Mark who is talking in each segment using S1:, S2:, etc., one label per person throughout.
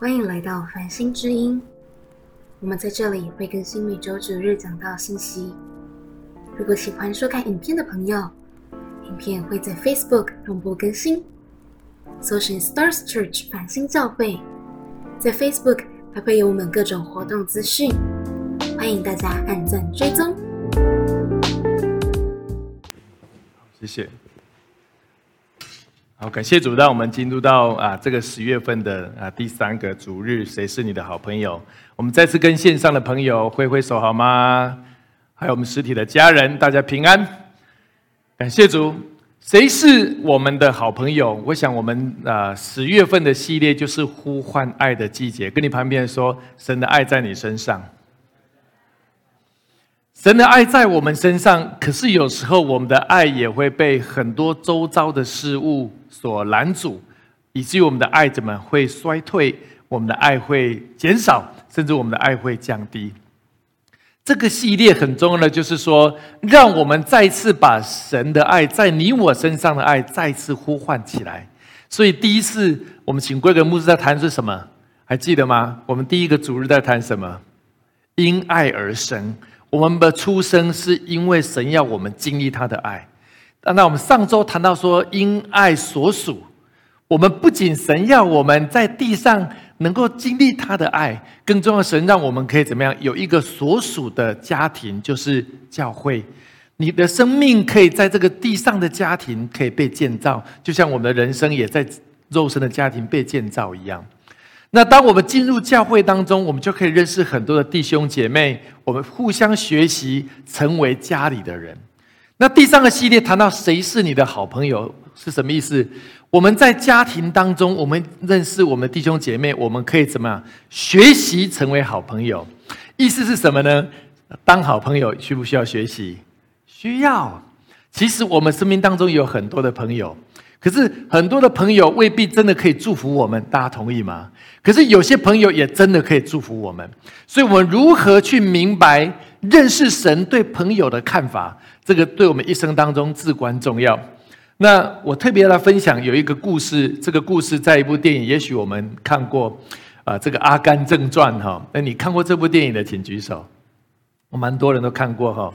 S1: 欢迎来到繁星之音，我们在这里会更新每周九日讲道信息。如果喜欢收看影片的朋友，影片会在 Facebook 同步更新，搜寻 Stars Church 繁星教会，在 Facebook 还会有我们各种活动资讯，欢迎大家按赞追踪。
S2: 谢谢。好，感谢主，让我们进入到啊这个十月份的啊第三个主日，谁是你的好朋友？我们再次跟线上的朋友挥挥手好吗？还有我们实体的家人，大家平安。感谢主，谁是我们的好朋友？我想我们啊十月份的系列就是呼唤爱的季节，跟你旁边说，神的爱在你身上。神的爱在我们身上，可是有时候我们的爱也会被很多周遭的事物所拦阻，以至于我们的爱怎么会衰退？我们的爱会减少，甚至我们的爱会降低。这个系列很重要的就是说，让我们再次把神的爱在你我身上的爱再次呼唤起来。所以第一次我们请贵格牧师在谈是什么？还记得吗？我们第一个主日在谈什么？因爱而生。我们的出生是因为神要我们经历他的爱。那我们上周谈到说，因爱所属，我们不仅神要我们在地上能够经历他的爱，更重要，神让我们可以怎么样？有一个所属的家庭，就是教会。你的生命可以在这个地上的家庭可以被建造，就像我们的人生也在肉身的家庭被建造一样。那当我们进入教会当中，我们就可以认识很多的弟兄姐妹，我们互相学习，成为家里的人。那第三个系列谈到谁是你的好朋友是什么意思？我们在家庭当中，我们认识我们弟兄姐妹，我们可以怎么样学习成为好朋友？意思是什么呢？当好朋友需不需要学习？需要。其实我们生命当中有很多的朋友。可是很多的朋友未必真的可以祝福我们，大家同意吗？可是有些朋友也真的可以祝福我们，所以我们如何去明白认识神对朋友的看法，这个对我们一生当中至关重要。那我特别来分享有一个故事，这个故事在一部电影，也许我们看过，啊，这个《阿甘正传》哈。那你看过这部电影的，请举手。我蛮多人都看过哈，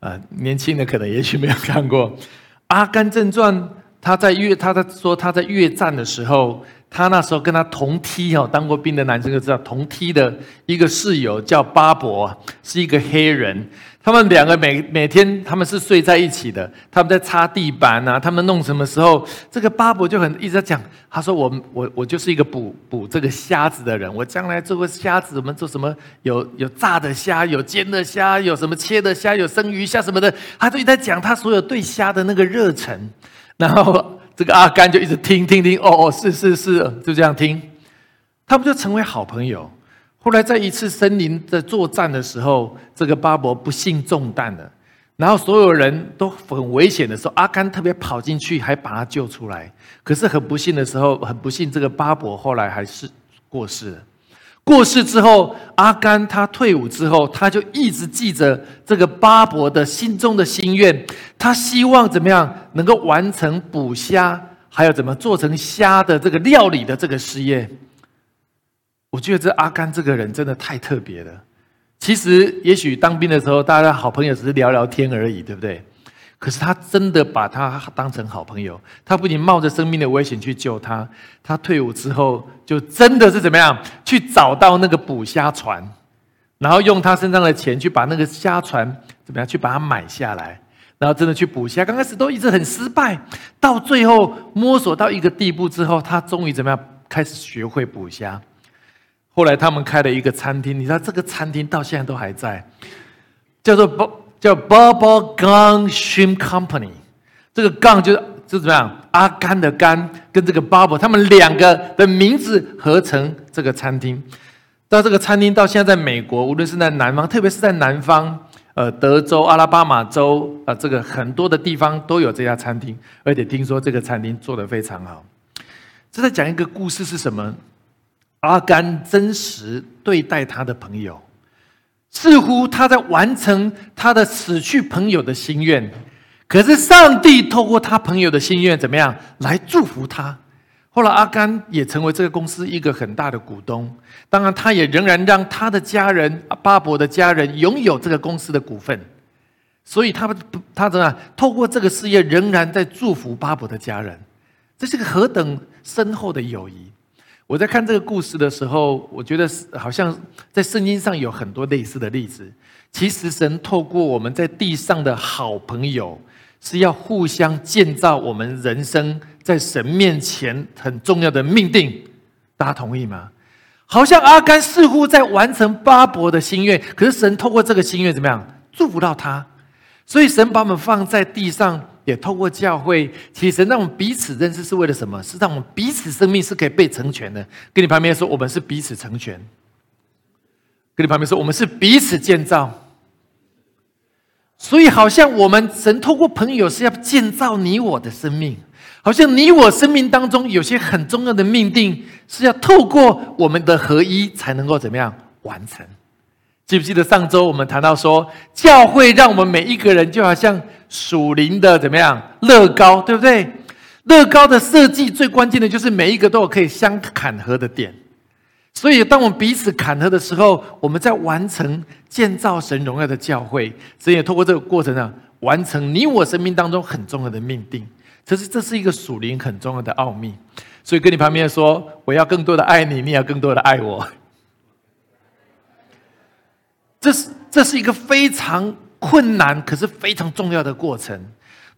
S2: 啊，年轻的可能也许没有看过《阿甘正传》。他在越他在说他在越战的时候，他那时候跟他同梯哦，当过兵的男生就知道，同梯的一个室友叫巴伯，是一个黑人。他们两个每每天他们是睡在一起的，他们在擦地板啊，他们弄什么时候，这个巴伯就很一直在讲，他说我我我就是一个捕捕这个虾子的人，我将来做个虾子，我们做什么有有炸的虾，有煎的虾，有什么切的虾，有生鱼虾什么的，他就一直在讲他所有对虾的那个热忱。然后这个阿甘就一直听听听，哦哦，是是是，就这样听，他们就成为好朋友。后来在一次森林的作战的时候，这个巴伯不幸中弹了，然后所有人都很危险的时候，阿甘特别跑进去，还把他救出来。可是很不幸的时候，很不幸，这个巴伯后来还是过世了。过世之后，阿甘他退伍之后，他就一直记着这个巴伯的心中的心愿。他希望怎么样能够完成捕虾，还有怎么做成虾的这个料理的这个事业。我觉得这阿甘这个人真的太特别了。其实，也许当兵的时候，大家好朋友只是聊聊天而已，对不对？可是他真的把他当成好朋友，他不仅冒着生命的危险去救他，他退伍之后就真的是怎么样去找到那个捕虾船，然后用他身上的钱去把那个虾船怎么样去把它买下来，然后真的去捕虾。刚开始都一直很失败，到最后摸索到一个地步之后，他终于怎么样开始学会捕虾。后来他们开了一个餐厅，你知道这个餐厅到现在都还在，叫做不。叫 Bubble Gun Shrimp Company，这个 Gun 就是是怎么样？阿甘的甘跟这个 Bubble，他们两个的名字合成这个餐厅。到这个餐厅到现在在美国，无论是在南方，特别是在南方，呃，德州、阿拉巴马州啊，这个很多的地方都有这家餐厅，而且听说这个餐厅做得非常好。这在讲一个故事是什么？阿甘真实对待他的朋友。似乎他在完成他的死去朋友的心愿，可是上帝透过他朋友的心愿怎么样来祝福他？后来阿甘也成为这个公司一个很大的股东。当然，他也仍然让他的家人巴伯的家人拥有这个公司的股份。所以，他们他怎么样？透过这个事业，仍然在祝福巴伯的家人。这是个何等深厚的友谊！我在看这个故事的时候，我觉得好像在圣经上有很多类似的例子。其实，神透过我们在地上的好朋友，是要互相建造我们人生在神面前很重要的命定。大家同意吗？好像阿甘似乎在完成巴伯的心愿，可是神透过这个心愿怎么样祝福到他？所以神把我们放在地上，也透过教会，其实让我们彼此认识是为了什么？是让我们彼此生命是可以被成全的。跟你旁边说，我们是彼此成全。跟你旁边说，我们是彼此建造。所以，好像我们神透过朋友是要建造你我的生命。好像你我生命当中有些很重要的命定，是要透过我们的合一才能够怎么样完成？记不记得上周我们谈到说，教会让我们每一个人就好像属灵的怎么样乐高，对不对？乐高的设计最关键的就是每一个都有可以相砍合的点。所以，当我们彼此砍合的时候，我们在完成建造神荣耀的教会，神也透过这个过程呢，完成你我生命当中很重要的命定。这是这是一个属灵很重要的奥秘，所以跟你旁边说，我要更多的爱你，你要更多的爱我。这是这是一个非常困难，可是非常重要的过程。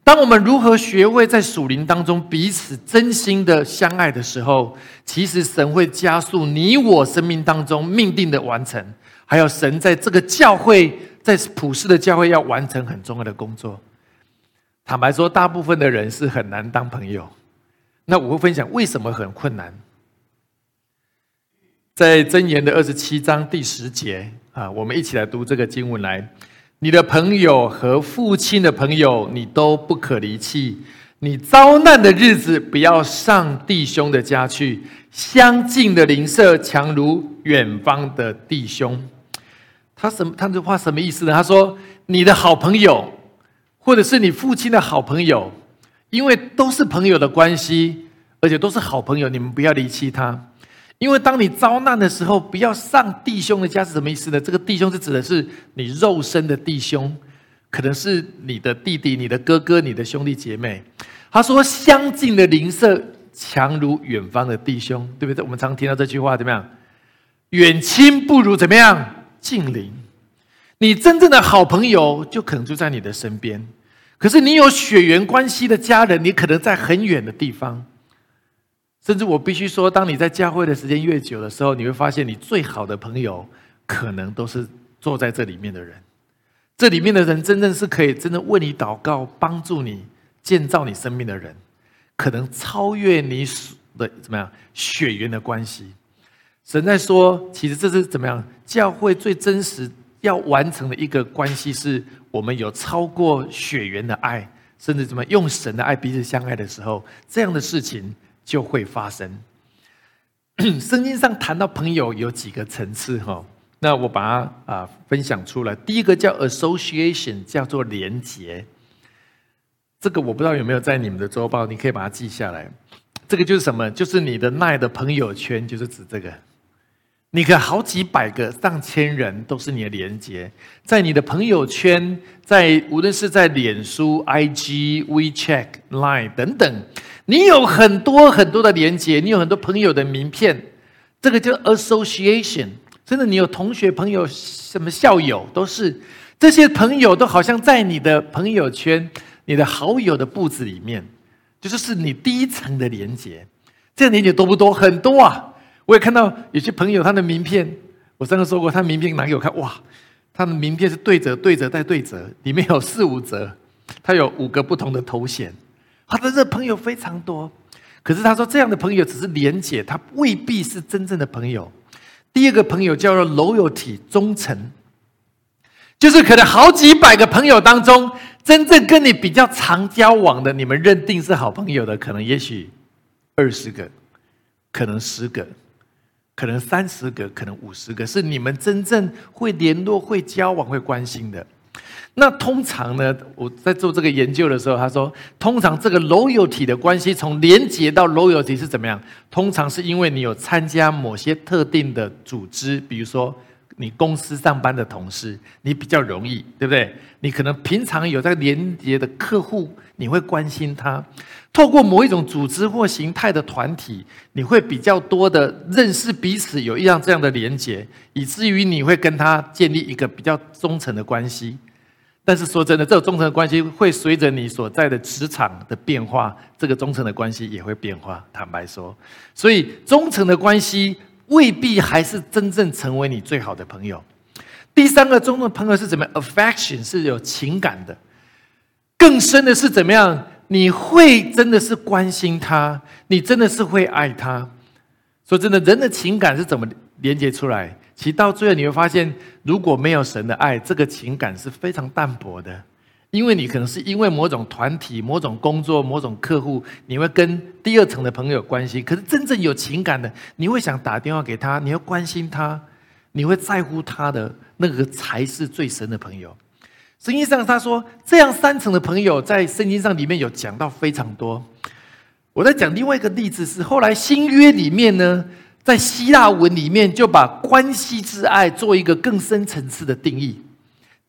S2: 当我们如何学会在属灵当中彼此真心的相爱的时候，其实神会加速你我生命当中命定的完成，还有神在这个教会，在普世的教会要完成很重要的工作。坦白说，大部分的人是很难当朋友。那我会分享为什么很困难。在箴言的二十七章第十节啊，我们一起来读这个经文来。你的朋友和父亲的朋友，你都不可离弃。你遭难的日子，不要上弟兄的家去。相近的邻舍，强如远方的弟兄。他什么？他这话什么意思呢？他说，你的好朋友。或者是你父亲的好朋友，因为都是朋友的关系，而且都是好朋友，你们不要离弃他。因为当你遭难的时候，不要上弟兄的家是什么意思呢？这个弟兄是指的是你肉身的弟兄，可能是你的弟弟、你的哥哥、你的兄弟姐妹。他说：“相近的邻舍强如远方的弟兄，对不对？”我们常听到这句话，怎么样？远亲不如怎么样近邻。你真正的好朋友就可能就在你的身边，可是你有血缘关系的家人，你可能在很远的地方。甚至我必须说，当你在教会的时间越久的时候，你会发现你最好的朋友可能都是坐在这里面的人。这里面的人真正是可以真正为你祷告、帮助你建造你生命的人，可能超越你的怎么样血缘的关系。神在说，其实这是怎么样教会最真实。要完成的一个关系，是我们有超过血缘的爱，甚至怎么用神的爱彼此相爱的时候，这样的事情就会发生。圣经上谈到朋友有几个层次哈，那我把它啊分享出来。第一个叫 association，叫做连结。这个我不知道有没有在你们的周报，你可以把它记下来。这个就是什么？就是你的奈的朋友圈，就是指这个。你可好几百个、上千人都是你的连接，在你的朋友圈，在无论是在脸书、IG、WeChat、Line 等等，你有很多很多的连接，你有很多朋友的名片，这个叫 Association。真的，你有同学、朋友、什么校友，都是这些朋友都好像在你的朋友圈、你的好友的布子里面，就是是你第一层的连接。这样连接多不多？很多啊。我也看到有些朋友他的名片，我上次说过，他名片拿给我看，哇，他的名片是对折、对折再对折，里面有四五折，他有五个不同的头衔，他的这朋友非常多。可是他说，这样的朋友只是连结，他未必是真正的朋友。第二个朋友叫做 loyalty 忠诚，就是可能好几百个朋友当中，真正跟你比较常交往的，你们认定是好朋友的，可能也许二十个，可能十个。可能三十个，可能五十个，是你们真正会联络、会交往、会关心的。那通常呢，我在做这个研究的时候，他说，通常这个 loyalty 的关系从连接到 loyalty 是怎么样？通常是因为你有参加某些特定的组织，比如说你公司上班的同事，你比较容易，对不对？你可能平常有在连接的客户，你会关心他。透过某一种组织或形态的团体，你会比较多的认识彼此，有一样这样的连接，以至于你会跟他建立一个比较忠诚的关系。但是说真的，这种忠诚的关系会随着你所在的职场的变化，这个忠诚的关系也会变化。坦白说，所以忠诚的关系未必还是真正成为你最好的朋友。第三个中的朋友是怎么？affection 是有情感的，更深的是怎么样？你会真的是关心他，你真的是会爱他。说真的，人的情感是怎么连接出来？其实到最后你会发现，如果没有神的爱，这个情感是非常淡薄的。因为你可能是因为某种团体、某种工作、某种客户，你会跟第二层的朋友关系。可是真正有情感的，你会想打电话给他，你会关心他，你会在乎他的那个才是最深的朋友。圣经上他说，这样三层的朋友在圣经上里面有讲到非常多。我在讲另外一个例子是，后来新约里面呢。在希腊文里面，就把关系之爱做一个更深层次的定义。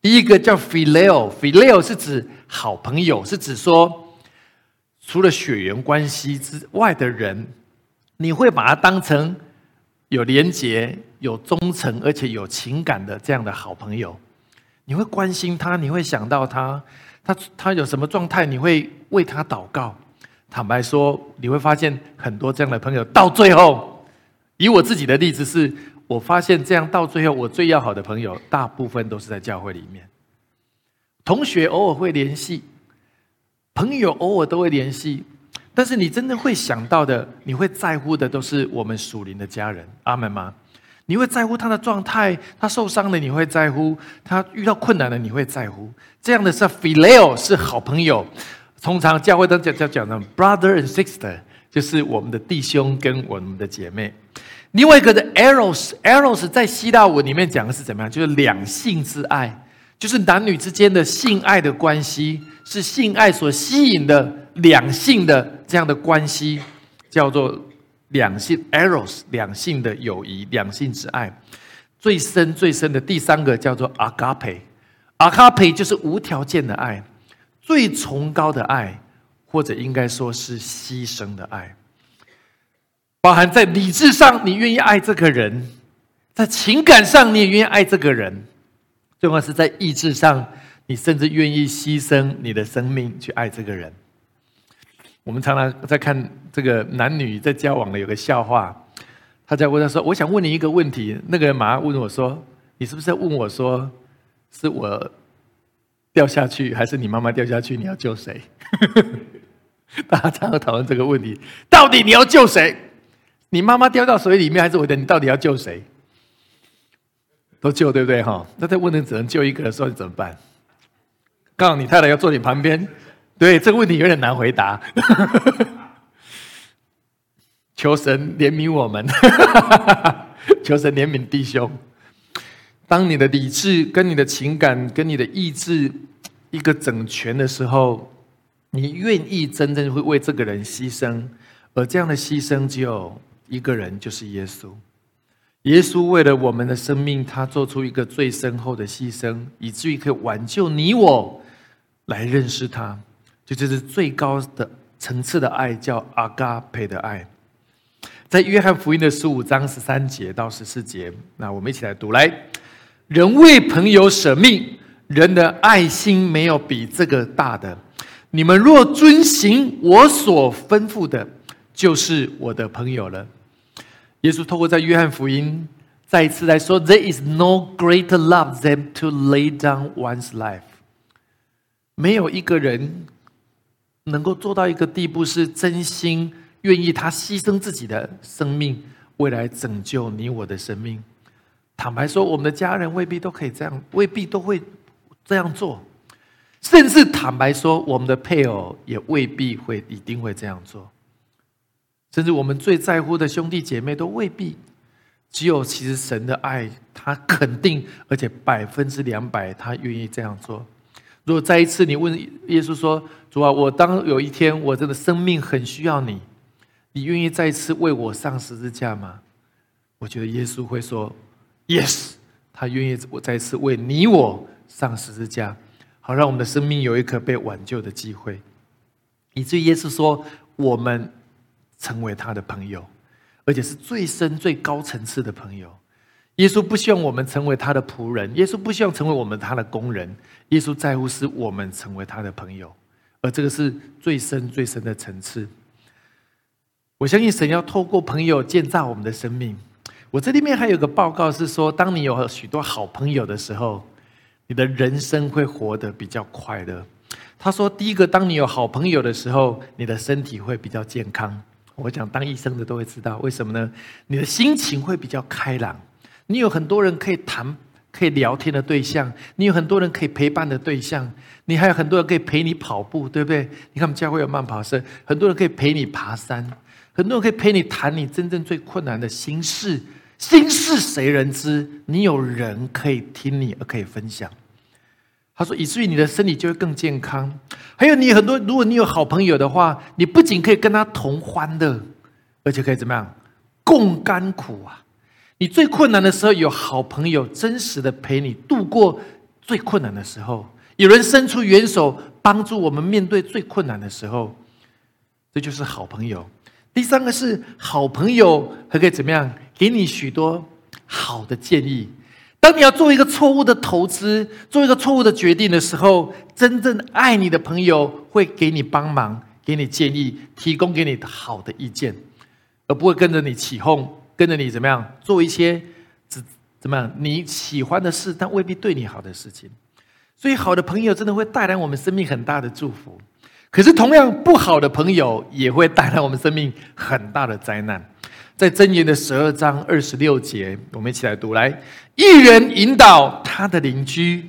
S2: 第一个叫 phileo，phileo 是指好朋友，是指说除了血缘关系之外的人，你会把他当成有廉洁、有忠诚而且有情感的这样的好朋友。你会关心他，你会想到他，他他有什么状态，你会为他祷告。坦白说，你会发现很多这样的朋友，到最后。以我自己的例子是，我发现这样到最后，我最要好的朋友大部分都是在教会里面。同学偶尔会联系，朋友偶尔都会联系，但是你真的会想到的，你会在乎的都是我们属灵的家人。阿门吗？你会在乎他的状态，他受伤了你会在乎，他遇到困难了你会在乎。这样的是 f i l e o 是好朋友，通常教会都讲讲讲的 brother and sister，就是我们的弟兄跟我们的姐妹。另外一个的 eros，eros 在希腊文里面讲的是怎么样？就是两性之爱，就是男女之间的性爱的关系，是性爱所吸引的两性的这样的关系，叫做两性 eros，两性的友谊，两性之爱。最深最深的第三个叫做 agape，agape 就是无条件的爱，最崇高的爱，或者应该说是牺牲的爱。包含在理智上，你愿意爱这个人；在情感上，你也愿意爱这个人；最重要是在意志上，你甚至愿意牺牲你的生命去爱这个人。我们常常在看这个男女在交往的有个笑话，他在问他说：“我想问你一个问题。”那个人马上问我说：“你是不是在问我说，是我掉下去，还是你妈妈掉下去？你要救谁？” 大家常常讨论这个问题：到底你要救谁？你妈妈掉到水里面，还是我的？你到底要救谁？都救，对不对？哈，那在问题只能救一个的时候，你怎么办？告诉你太太要坐你旁边，对这个问题有点难回答。求神怜悯我们，求神怜悯弟兄。当你的理智、跟你的情感、跟你的意志一个整全的时候，你愿意真正会为这个人牺牲，而这样的牺牲只有。一个人就是耶稣，耶稣为了我们的生命，他做出一个最深厚的牺牲，以至于可以挽救你我来认识他，就这是最高的层次的爱，叫阿嘎培的爱。在约翰福音的十五章十三节到十四节，那我们一起来读：来，人为朋友舍命，人的爱心没有比这个大的。你们若遵行我所吩咐的。就是我的朋友了。耶稣透过在约翰福音再一次来说：“There is no greater love than to lay down one's life。”没有一个人能够做到一个地步，是真心愿意他牺牲自己的生命，未来拯救你我的生命。坦白说，我们的家人未必都可以这样，未必都会这样做。甚至坦白说，我们的配偶也未必会一定会这样做。甚至我们最在乎的兄弟姐妹都未必，只有其实神的爱，他肯定，而且百分之两百，他愿意这样做。如果再一次你问耶稣说：“主啊，我当有一天我真的生命很需要你，你愿意再一次为我上十字架吗？”我觉得耶稣会说：“Yes，他愿意我再一次为你我上十字架，好让我们的生命有一颗被挽救的机会。”以至于耶稣说：“我们成为他的朋友，而且是最深最高层次的朋友。”耶稣不希望我们成为他的仆人，耶稣不希望成为我们他的工人。耶稣在乎是我们成为他的朋友，而这个是最深最深的层次。我相信神要透过朋友建造我们的生命。我这里面还有个报告是说，当你有许多好朋友的时候，你的人生会活得比较快乐。他说，第一个，当你有好朋友的时候，你的身体会比较健康。我讲当医生的都会知道，为什么呢？你的心情会比较开朗。你有很多人可以谈、可以聊天的对象，你有很多人可以陪伴的对象，你还有很多人可以陪你跑步，对不对？你看我们教会有慢跑社，很多人可以陪你爬山，很多人可以陪你谈你真正最困难的心事。心事谁人知？你有人可以听你，而可以分享。他说，以至于你的身体就会更健康。还有你很多，如果你有好朋友的话，你不仅可以跟他同欢乐，而且可以怎么样共甘苦啊？你最困难的时候，有好朋友真实的陪你度过最困难的时候，有人伸出援手帮助我们面对最困难的时候，这就是好朋友。第三个是好朋友还可以怎么样，给你许多好的建议。当你要做一个错误的投资，做一个错误的决定的时候，真正爱你的朋友会给你帮忙，给你建议，提供给你好的意见，而不会跟着你起哄。跟着你怎么样做一些怎怎么样你喜欢的事，但未必对你好的事情。所以，好的朋友真的会带来我们生命很大的祝福。可是，同样不好的朋友也会带来我们生命很大的灾难。在箴言的十二章二十六节，我们一起来读：来，一人引导他的邻居，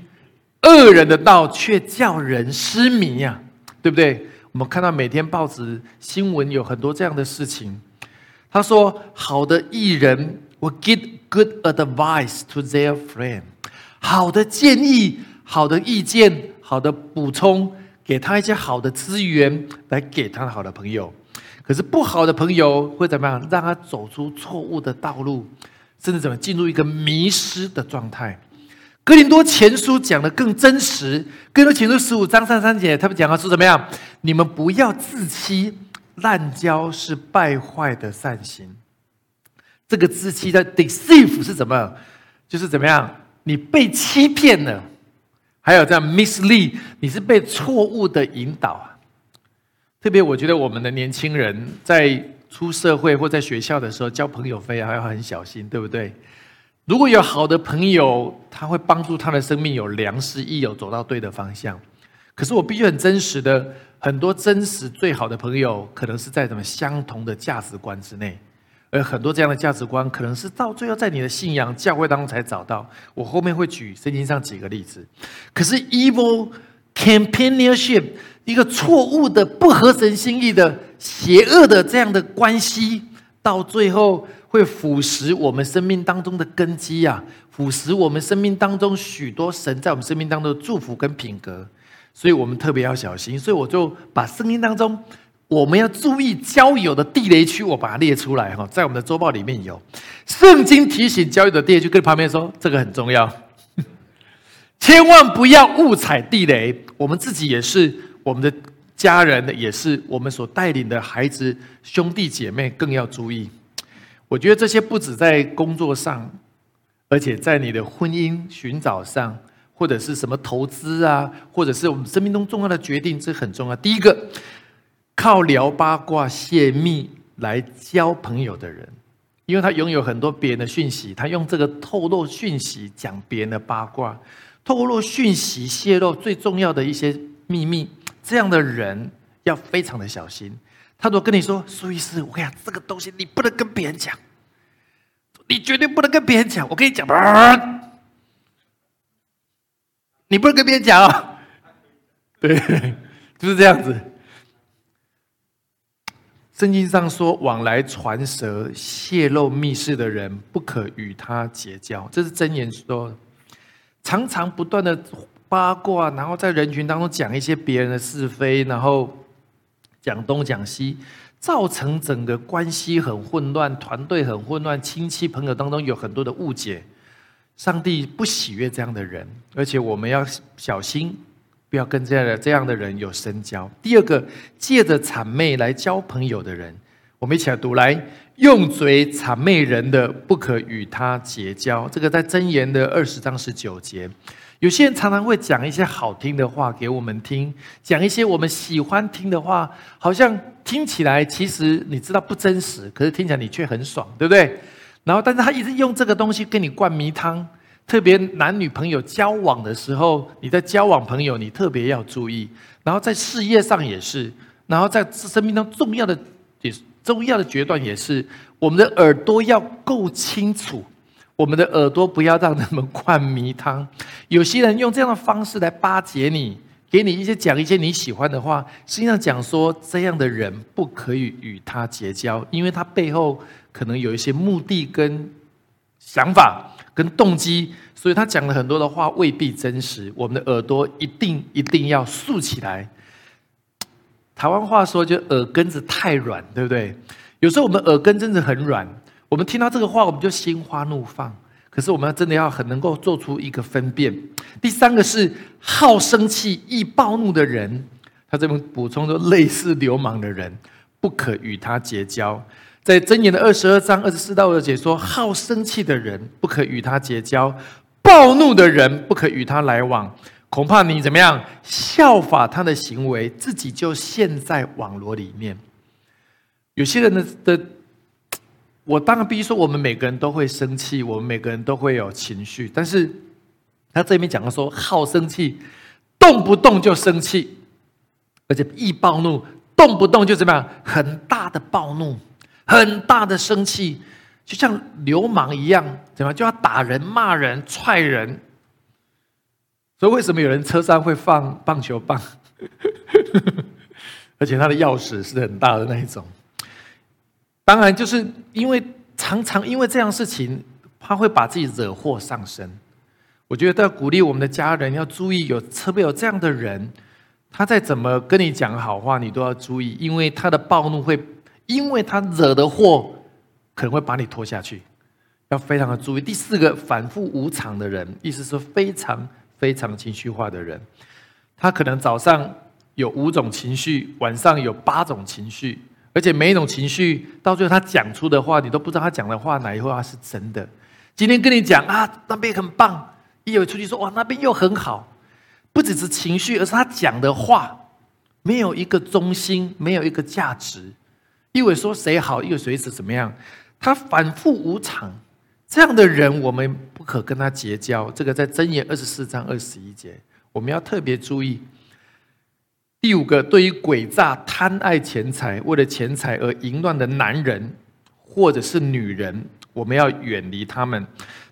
S2: 恶人的道却叫人失迷呀，对不对？我们看到每天报纸新闻有很多这样的事情。他说：“好的艺人，will give good advice to their friend。好的建议、好的意见、好的补充，给他一些好的资源，来给他好的朋友。可是不好的朋友会怎么样？让他走出错误的道路，甚至怎么进入一个迷失的状态。”格林多前书讲的更真实。格林多前书十五章三三节，他们讲的是怎么样？你们不要自欺。滥交是败坏的善行，这个自欺的 deceive 是怎么？就是怎么样？你被欺骗了，还有这样 mislead，你是被错误的引导啊。特别我觉得我们的年轻人在出社会或在学校的时候交朋友，非常要很小心，对不对？如果有好的朋友，他会帮助他的生命有良师益友，走到对的方向。可是我必须很真实的。很多真实最好的朋友，可能是在什么相同的价值观之内，而很多这样的价值观，可能是到最后在你的信仰教会当中才找到。我后面会举圣经上几个例子。可是 evil companionship，一个错误的、不合神心意的、邪恶的这样的关系，到最后会腐蚀我们生命当中的根基啊，腐蚀我们生命当中许多神在我们生命当中的祝福跟品格。所以我们特别要小心，所以我就把生命当中我们要注意交友的地雷区，我把它列出来哈，在我们的周报里面有圣经提醒交友的地雷区，跟旁边说这个很重要，千万不要误踩地雷。我们自己也是，我们的家人也是，我们所带领的孩子兄弟姐妹更要注意。我觉得这些不止在工作上，而且在你的婚姻寻找上。或者是什么投资啊，或者是我们生命中重要的决定，这很重要。第一个，靠聊八卦泄密来交朋友的人，因为他拥有很多别人的讯息，他用这个透露讯息讲别人的八卦，透露讯息泄露最重要的一些秘密，这样的人要非常的小心。他如果跟你说，苏医师，我跟你讲，这个东西你不能跟别人讲，你绝对不能跟别人讲。我跟你讲。你不能跟别人讲哦，对，就是这样子。圣经上说，往来传舌、泄露密事的人，不可与他结交。这是真言说，常常不断的八卦，然后在人群当中讲一些别人的是非，然后讲东讲西，造成整个关系很混乱，团队很混乱，亲戚朋友当中有很多的误解。上帝不喜悦这样的人，而且我们要小心，不要跟这样的这样的人有深交。第二个，借着谄媚来交朋友的人，我们一起来读：来 用嘴谄媚人的，不可与他结交。这个在箴言的二十章十九节。有些人常常会讲一些好听的话给我们听，讲一些我们喜欢听的话，好像听起来其实你知道不真实，可是听起来你却很爽，对不对？然后，但是他一直用这个东西跟你灌迷汤，特别男女朋友交往的时候，你在交往朋友，你特别要注意。然后在事业上也是，然后在生命中重要的也重要的决断也是，我们的耳朵要够清楚，我们的耳朵不要让他们灌迷汤。有些人用这样的方式来巴结你，给你一些讲一些你喜欢的话，实际上讲说这样的人不可以与他结交，因为他背后。可能有一些目的跟想法跟动机，所以他讲了很多的话未必真实。我们的耳朵一定一定要竖起来。台湾话说就耳根子太软，对不对？有时候我们耳根真的很软，我们听到这个话我们就心花怒放。可是我们真的要很能够做出一个分辨。第三个是好生气、易暴怒的人，他这边补充说类似流氓的人不可与他结交。在箴言的二十二章二十四到二节说：好生气的人不可与他结交，暴怒的人不可与他来往。恐怕你怎么样效法他的行为，自己就陷在网络里面。有些人的的，我当然必须说，我们每个人都会生气，我们每个人都会有情绪。但是他这边讲的说，好生气，动不动就生气，而且易暴怒，动不动就怎么样很大的暴怒。很大的生气，就像流氓一样，怎么就要打人、骂人、踹人？所以为什么有人车上会放棒球棒？而且他的钥匙是很大的那一种。当然，就是因为常常因为这样事情，他会把自己惹祸上身。我觉得要鼓励我们的家人要注意，有特别有这样的人，他再怎么跟你讲好话，你都要注意，因为他的暴怒会。因为他惹的祸可能会把你拖下去，要非常的注意。第四个，反复无常的人，意思是非常非常情绪化的人，他可能早上有五种情绪，晚上有八种情绪，而且每一种情绪到最后他讲出的话，你都不知道他讲的话哪一句话是真的。今天跟你讲啊，那边很棒，一会出去说哇，那边又很好，不只是情绪，而是他讲的话没有一个中心，没有一个价值。一会说谁好，一会谁是怎么样？他反复无常，这样的人我们不可跟他结交。这个在箴言二十四章二十一节，我们要特别注意。第五个，对于诡诈、贪爱钱财、为了钱财而淫乱的男人或者是女人，我们要远离他们。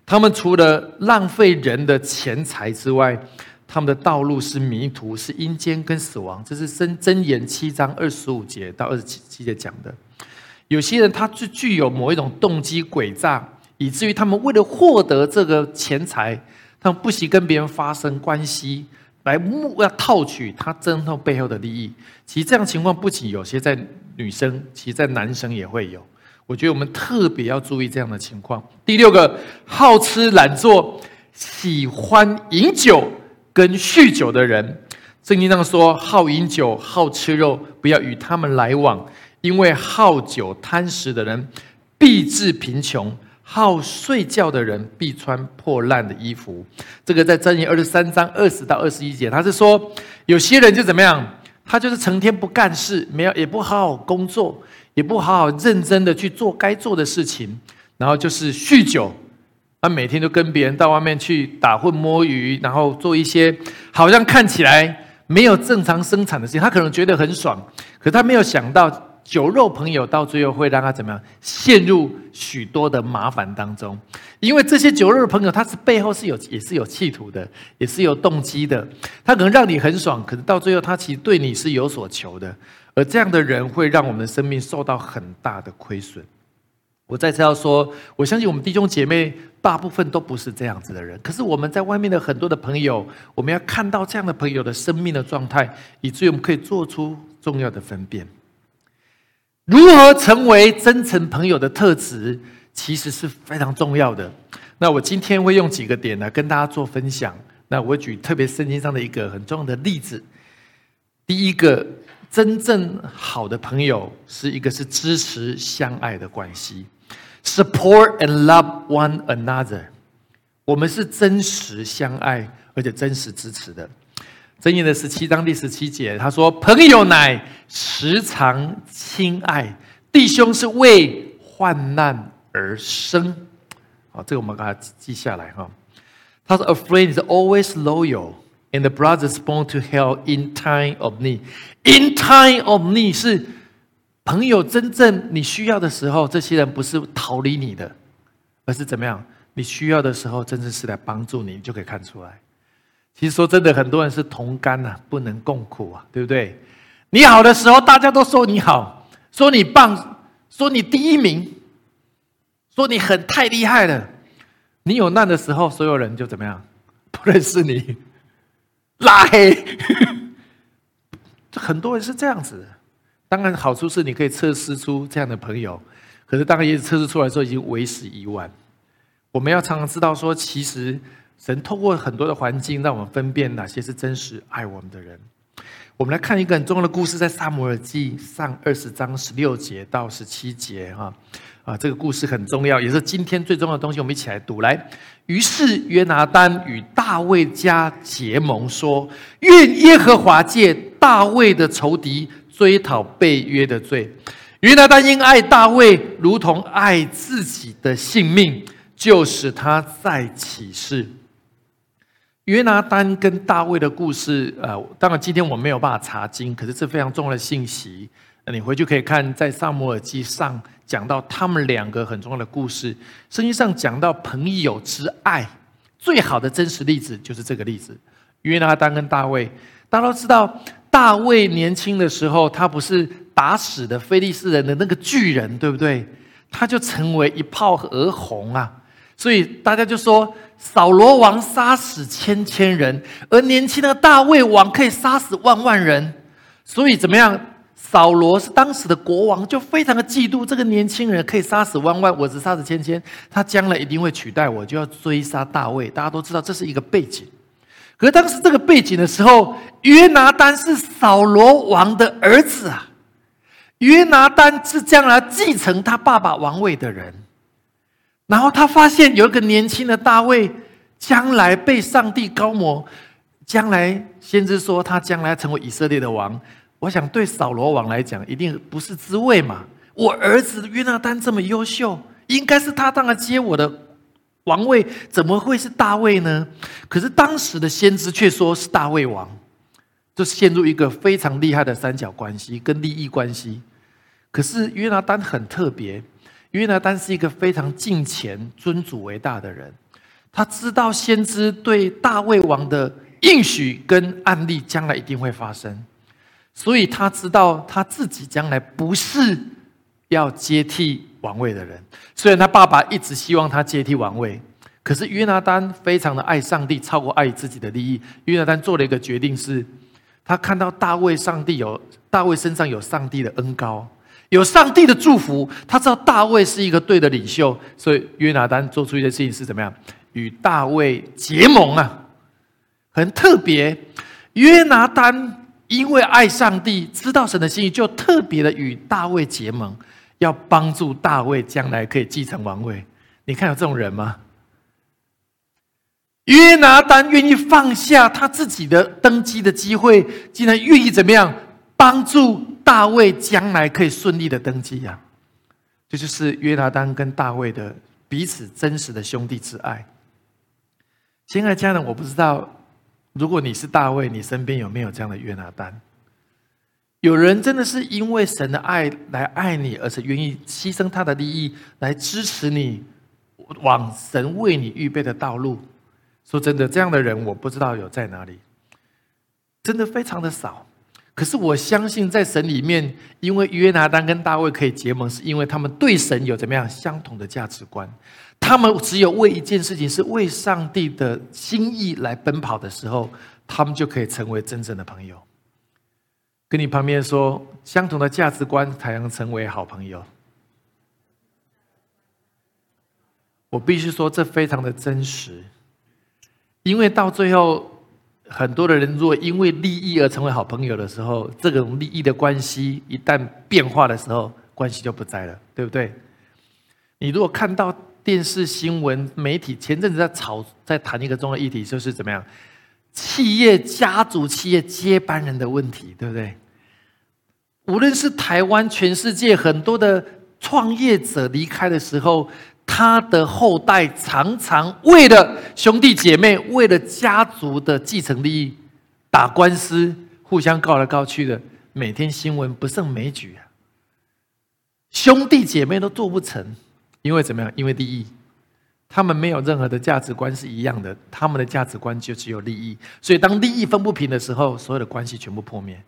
S2: 他们除了浪费人的钱财之外，他们的道路是迷途，是阴间跟死亡。这是真箴言七章二十五节到二十七节讲的。有些人他具具有某一种动机诡诈，以至于他们为了获得这个钱财，他们不惜跟别人发生关系，来目要套取他真正背后的利益。其实这样情况不仅有些在女生，其实在男生也会有。我觉得我们特别要注意这样的情况。第六个，好吃懒做，喜欢饮酒。跟酗酒的人，圣经上说：好饮酒、好吃肉，不要与他们来往，因为好酒贪食的人必致贫穷；好睡觉的人必穿破烂的衣服。这个在箴言二十三章二十到二十一节，他是说有些人就怎么样，他就是成天不干事，没有也不好好工作，也不好好认真的去做该做的事情，然后就是酗酒。他每天都跟别人到外面去打混摸鱼，然后做一些好像看起来没有正常生产的事情。他可能觉得很爽，可他没有想到酒肉朋友到最后会让他怎么样陷入许多的麻烦当中。因为这些酒肉朋友，他是背后是有也是有企图的，也是有动机的。他可能让你很爽，可是到最后他其实对你是有所求的。而这样的人会让我们的生命受到很大的亏损。我再次要说，我相信我们弟兄姐妹大部分都不是这样子的人。可是我们在外面的很多的朋友，我们要看到这样的朋友的生命的状态，以至于我们可以做出重要的分辨。如何成为真诚朋友的特质，其实是非常重要的。那我今天会用几个点来跟大家做分享。那我举特别圣经上的一个很重要的例子。第一个，真正好的朋友是一个是支持相爱的关系。Support and love one another，我们是真实相爱，而且真实支持的。箴言的十七章第十七节，他说：“朋友乃时常亲爱，弟兄是为患难而生。”好，这个我们把它记下来哈。他说：“A friend is always loyal, and the brothers born to help in time of need. In time of need 是。”朋友真正你需要的时候，这些人不是逃离你的，而是怎么样？你需要的时候，真正是来帮助你，你就可以看出来。其实说真的，很多人是同甘呐，不能共苦啊，对不对？你好的时候，大家都说你好，说你棒，说你第一名，说你很太厉害了。你有难的时候，所有人就怎么样？不认识你，拉黑。这 很多人是这样子。当然，好处是你可以测试出这样的朋友，可是当然也测试出来之后已经为时已晚。我们要常常知道说，其实神透过很多的环境，让我们分辨哪些是真实爱我们的人。我们来看一个很重要的故事，在撒母耳记上二十章十六节到十七节，哈啊，这个故事很重要，也是今天最重要的东西。我们一起来读。来，于是约拿丹与大卫家结盟，说：愿耶和华借大卫的仇敌。追讨被约的罪，约拿丹因爱大卫如同爱自己的性命，就使他再起誓。约拿丹跟大卫的故事，呃，当然今天我没有办法查经，可是这非常重要的信息。你回去可以看，在萨摩尔记上讲到他们两个很重要的故事。圣经上讲到朋友之爱，最好的真实例子就是这个例子：约拿丹跟大卫。大家都知道。大卫年轻的时候，他不是打死的非利士人的那个巨人，对不对？他就成为一炮而红啊！所以大家就说，扫罗王杀死千千人，而年轻的大卫王可以杀死万万人。所以怎么样？扫罗是当时的国王，就非常的嫉妒这个年轻人可以杀死万万，我只杀死千千，他将来一定会取代我，就要追杀大卫。大家都知道这是一个背景。可当时这个背景的时候，约拿丹是扫罗王的儿子啊，约拿丹是将来继承他爸爸王位的人。然后他发现有一个年轻的大卫，将来被上帝高摩，将来先知说他将来成为以色列的王。我想对扫罗王来讲，一定不是滋味嘛。我儿子约拿丹这么优秀，应该是他当然接我的。王位怎么会是大卫呢？可是当时的先知却说是大卫王，就陷入一个非常厉害的三角关系跟利益关系。可是约拿丹很特别，约拿丹是一个非常敬虔、尊主为大的人。他知道先知对大卫王的应许跟案例将来一定会发生，所以他知道他自己将来不是要接替。王位的人，虽然他爸爸一直希望他接替王位，可是约拿丹非常的爱上帝，超过爱自己的利益。约拿丹做了一个决定，是他看到大卫，上帝有大卫身上有上帝的恩高，有上帝的祝福。他知道大卫是一个对的领袖，所以约拿丹做出一件事情是怎么样？与大卫结盟啊，很特别。约拿丹因为爱上帝，知道神的心意，就特别的与大卫结盟。要帮助大卫将来可以继承王位，你看有这种人吗？约拿丹愿意放下他自己的登基的机会，竟然愿意怎么样帮助大卫将来可以顺利的登基呀？这就是约拿丹跟大卫的彼此真实的兄弟之爱。亲爱的家人，我不知道如果你是大卫，你身边有没有这样的约拿丹？有人真的是因为神的爱来爱你，而且愿意牺牲他的利益来支持你往神为你预备的道路。说真的，这样的人我不知道有在哪里，真的非常的少。可是我相信，在神里面，因为约拿丹跟大卫可以结盟，是因为他们对神有怎么样相同的价值观。他们只有为一件事情，是为上帝的心意来奔跑的时候，他们就可以成为真正的朋友。跟你旁边说，相同的价值观才能成为好朋友。我必须说，这非常的真实，因为到最后，很多的人如果因为利益而成为好朋友的时候，这种利益的关系一旦变化的时候，关系就不在了，对不对？你如果看到电视新闻、媒体前阵子在吵、在谈一个重要议题，就是怎么样，企业家族、企业接班人的问题，对不对？无论是台湾、全世界很多的创业者离开的时候。他的后代常常为了兄弟姐妹、为了家族的继承利益打官司，互相告来告去的，每天新闻不胜枚举啊！兄弟姐妹都做不成，因为怎么样？因为利益，他们没有任何的价值观是一样的，他们的价值观就只有利益。所以当利益分不平的时候，所有的关系全部破灭，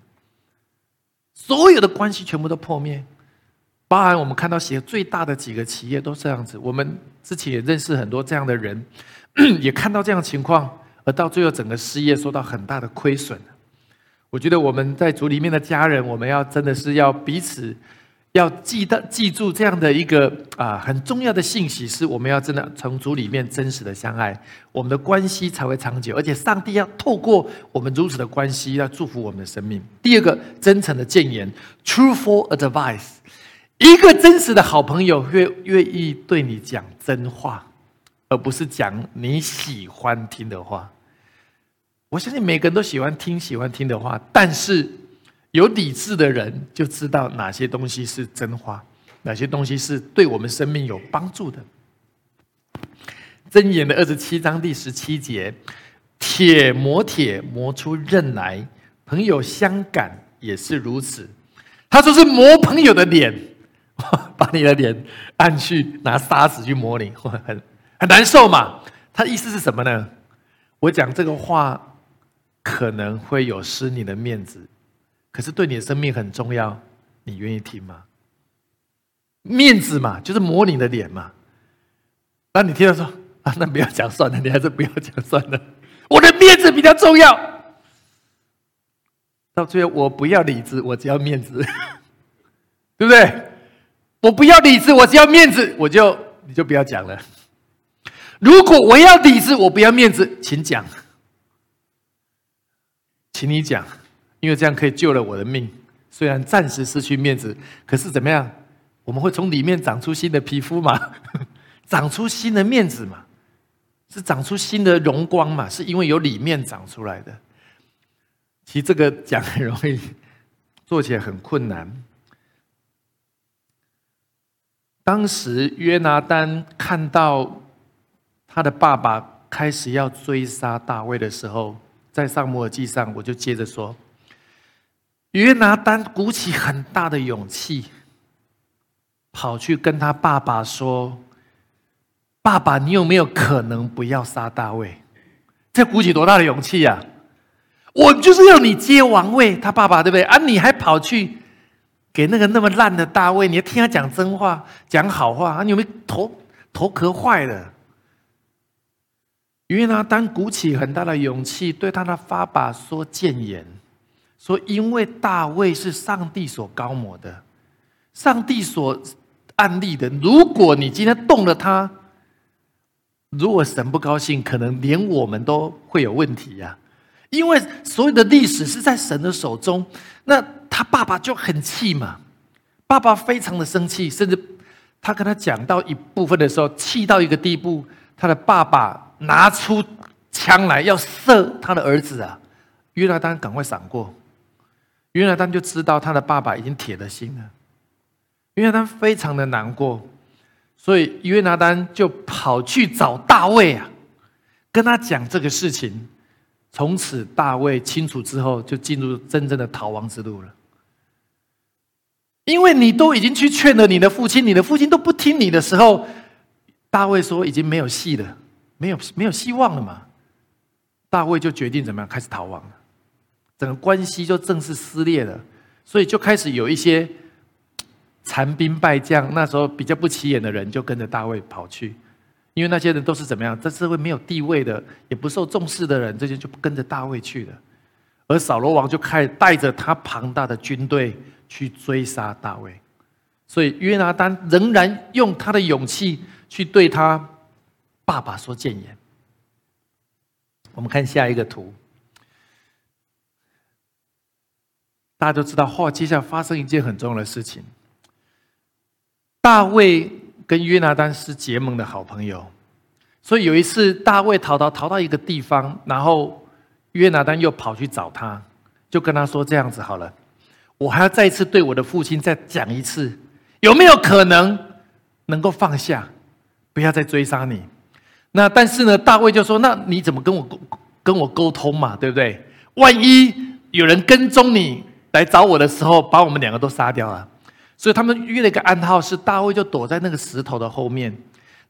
S2: 所有的关系全部都破灭。包含我们看到写最大的几个企业都这样子，我们之前也认识很多这样的人，也看到这样情况，而到最后整个事业受到很大的亏损。我觉得我们在组里面的家人，我们要真的是要彼此要记得记住这样的一个啊很重要的信息，是我们要真的从组里面真实的相爱，我们的关系才会长久，而且上帝要透过我们如此的关系要祝福我们的生命。第二个真诚的谏言，truthful advice。一个真实的好朋友愿愿意对你讲真话，而不是讲你喜欢听的话。我相信每个人都喜欢听喜欢听的话，但是有理智的人就知道哪些东西是真话，哪些东西是对我们生命有帮助的。箴言的二十七章第十七节：铁磨铁磨出刃来，朋友相感也是如此。他说是磨朋友的脸。把你的脸按去拿砂纸去模拟，很 很难受嘛？他意思是什么呢？我讲这个话可能会有失你的面子，可是对你的生命很重要，你愿意听吗？面子嘛，就是模拟的脸嘛。那你听到说啊，那不要讲算了，你还是不要讲算了。我的面子比较重要。到最后，我不要理智，我只要面子，对不对？我不要理智，我只要面子，我就你就不要讲了。如果我要理智，我不要面子，请讲，请你讲，因为这样可以救了我的命。虽然暂时失去面子，可是怎么样？我们会从里面长出新的皮肤嘛，长出新的面子嘛，是长出新的荣光嘛？是因为有里面长出来的。其实这个讲很容易，做起来很困难。当时约拿丹看到他的爸爸开始要追杀大卫的时候，在上摩尔记上，我就接着说，约拿丹鼓起很大的勇气，跑去跟他爸爸说：“爸爸，你有没有可能不要杀大卫？”这鼓起多大的勇气呀！我就是要你接王位，他爸爸对不对？啊，你还跑去。给那个那么烂的大卫，你要听他讲真话、讲好话，你有没有头头壳坏了？约拿丹鼓起很大的勇气，对他的爸爸说谏言，说因为大卫是上帝所高摩的，上帝所案例的。如果你今天动了他，如果神不高兴，可能连我们都会有问题呀。因为所有的历史是在神的手中，那。他爸爸就很气嘛，爸爸非常的生气，甚至他跟他讲到一部分的时候，气到一个地步，他的爸爸拿出枪来要射他的儿子啊！约拿丹赶快闪过，约拿丹就知道他的爸爸已经铁了心了，约拿丹非常的难过，所以约拿丹就跑去找大卫啊，跟他讲这个事情。从此大卫清楚之后，就进入真正的逃亡之路了。因为你都已经去劝了你的父亲，你的父亲都不听你的时候，大卫说已经没有戏了，没有没有希望了嘛。大卫就决定怎么样开始逃亡了。整个关系就正式撕裂了。所以就开始有一些残兵败将，那时候比较不起眼的人就跟着大卫跑去，因为那些人都是怎么样，在社会没有地位的，也不受重视的人，这些就跟着大卫去了。而扫罗王就开带着他庞大的军队去追杀大卫，所以约拿丹仍然用他的勇气去对他爸爸说谏言。我们看下一个图。大家都知道，后接下来发生一件很重要的事情。大卫跟约拿丹是结盟的好朋友，所以有一次大卫逃到逃到一个地方，然后约拿丹又跑去找他，就跟他说：“这样子好了，我还要再一次对我的父亲再讲一次，有没有可能能够放下，不要再追杀你？”那但是呢，大卫就说：“那你怎么跟我沟跟我沟通嘛？对不对？万一有人跟踪你？”来找我的时候，把我们两个都杀掉了，所以他们约了一个暗号，是大卫就躲在那个石头的后面，